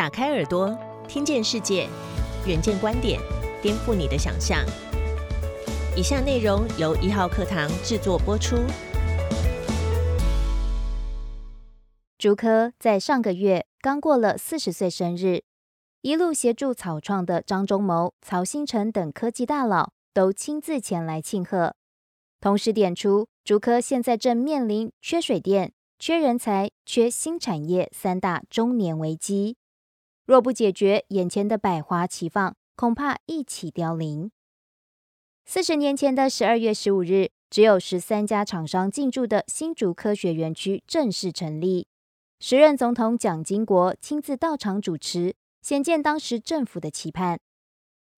打开耳朵，听见世界，远见观点，颠覆你的想象。以下内容由一号课堂制作播出。竹科在上个月刚过了四十岁生日，一路协助草创的张忠谋、曹新成等科技大佬都亲自前来庆贺，同时点出竹科现在正面临缺水电、缺人才、缺新产业三大中年危机。若不解决眼前的百花齐放，恐怕一起凋零。四十年前的十二月十五日，只有十三家厂商进驻的新竹科学园区正式成立。时任总统蒋经国亲自到场主持，显见当时政府的期盼。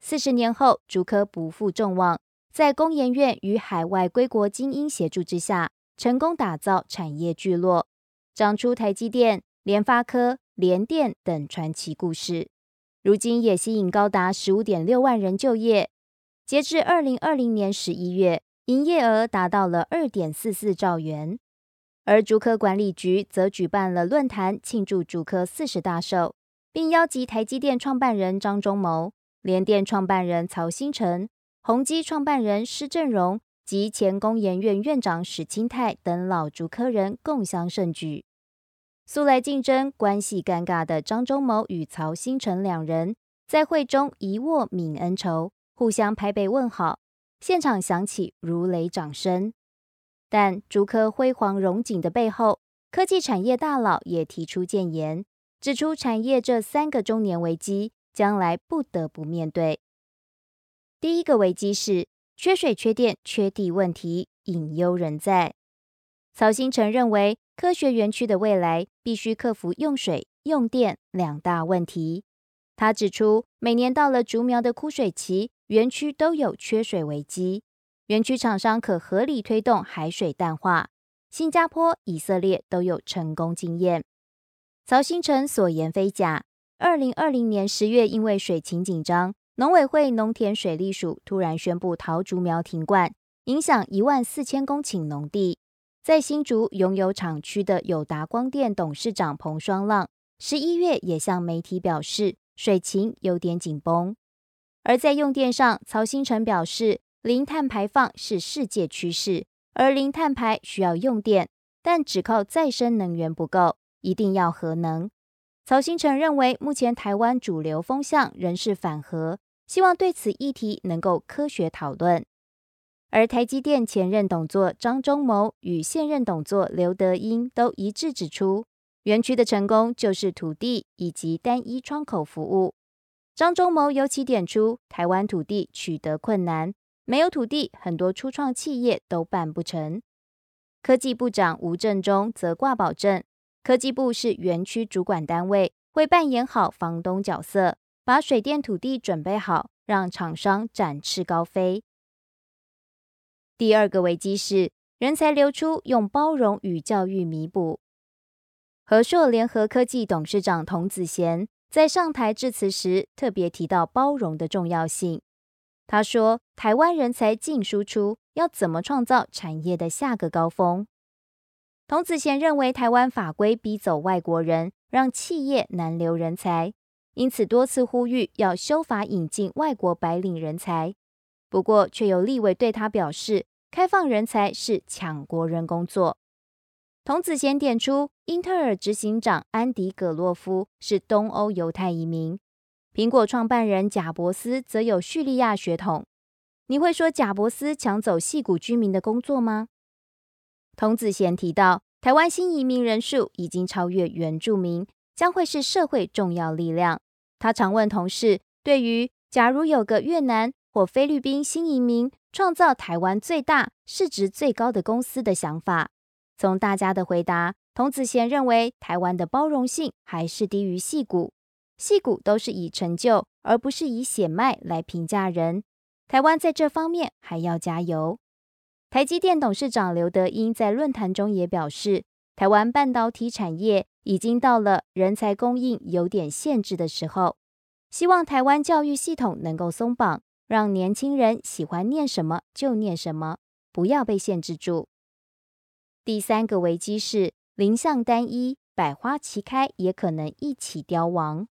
四十年后，竹科不负众望，在工研院与海外归国精英协助之下，成功打造产业聚落，长出台积电、联发科。联电等传奇故事，如今也吸引高达十五点六万人就业。截至二零二零年十一月，营业额达到了二点四四兆元。而竹科管理局则举办了论坛，庆祝竹科四十大寿，并邀集台积电创办人张忠谋、联电创办人曹新成、宏基创办人施正荣及前工研院院长史清泰等老竹科人共襄盛举。素来竞争关系尴尬的张忠谋与曹新成两人，在会中一握泯恩仇，互相拍背问好，现场响起如雷掌声。但竹科辉煌荣景的背后，科技产业大佬也提出谏言，指出产业这三个中年危机，将来不得不面对。第一个危机是缺水、缺电、缺地问题，隐忧仍在。曹新成认为。科学园区的未来必须克服用水、用电两大问题。他指出，每年到了竹苗的枯水期，园区都有缺水危机。园区厂商可合理推动海水淡化，新加坡、以色列都有成功经验。曹新成所言非假。二零二零年十月，因为水情紧张，农委会农田水利署突然宣布桃竹苗停灌，影响一万四千公顷农地。在新竹拥有厂区的友达光电董事长彭双浪，十一月也向媒体表示，水情有点紧绷。而在用电上，曹新成表示，零碳排放是世界趋势，而零碳排需要用电，但只靠再生能源不够，一定要核能。曹新成认为，目前台湾主流风向仍是反核，希望对此议题能够科学讨论。而台积电前任董座张忠谋与现任董座刘德英都一致指出，园区的成功就是土地以及单一窗口服务。张忠谋尤其点出，台湾土地取得困难，没有土地，很多初创企业都办不成。科技部长吴振中则挂保证，科技部是园区主管单位，会扮演好房东角色，把水电土地准备好，让厂商展翅高飞。第二个危机是人才流出，用包容与教育弥补。和硕联合科技董事长童子贤在上台致辞时，特别提到包容的重要性。他说：“台湾人才净输出，要怎么创造产业的下个高峰？”童子贤认为，台湾法规逼走外国人，让企业难留人才，因此多次呼吁要修法引进外国白领人才。不过，却有立委对他表示。开放人才是抢国人工作。童子贤点出，英特尔执行长安迪·葛洛夫是东欧犹太移民，苹果创办人贾伯斯则有叙利亚血统。你会说贾伯斯抢走戏谷居民的工作吗？童子贤提到，台湾新移民人数已经超越原住民，将会是社会重要力量。他常问同事，对于假如有个越南或菲律宾新移民。创造台湾最大市值最高的公司的想法，从大家的回答，童子贤认为台湾的包容性还是低于戏骨，戏骨都是以成就而不是以血脉来评价人。台湾在这方面还要加油。台积电董事长刘德英在论坛中也表示，台湾半导体产业已经到了人才供应有点限制的时候，希望台湾教育系统能够松绑。让年轻人喜欢念什么就念什么，不要被限制住。第三个危机是林相单一，百花齐开也可能一起凋亡。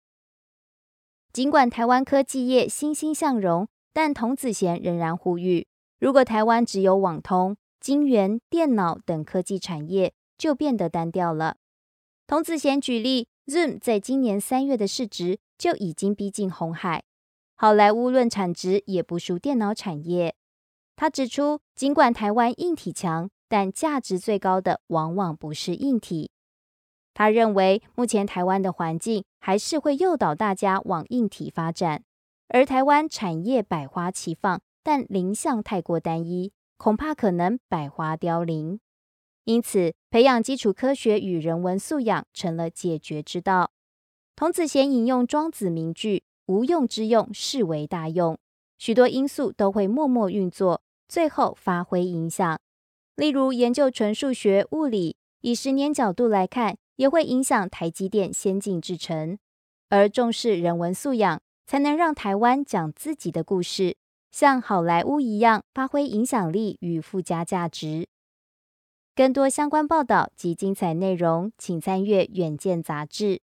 尽管台湾科技业欣欣向荣，但童子贤仍然呼吁，如果台湾只有网通、晶圆、电脑等科技产业，就变得单调了。童子贤举例，Zoom 在今年三月的市值就已经逼近红海，好莱坞论产值也不输电脑产业。他指出，尽管台湾硬体强，但价值最高的往往不是硬体。他认为，目前台湾的环境还是会诱导大家往硬体发展，而台湾产业百花齐放，但林相太过单一，恐怕可能百花凋零。因此，培养基础科学与人文素养成了解决之道。童子贤引用庄子名句：“无用之用，视为大用。”许多因素都会默默运作，最后发挥影响。例如，研究纯数学、物理，以十年角度来看。也会影响台积电先进制程，而重视人文素养，才能让台湾讲自己的故事，像好莱坞一样发挥影响力与附加价值。更多相关报道及精彩内容，请参阅《远见》杂志。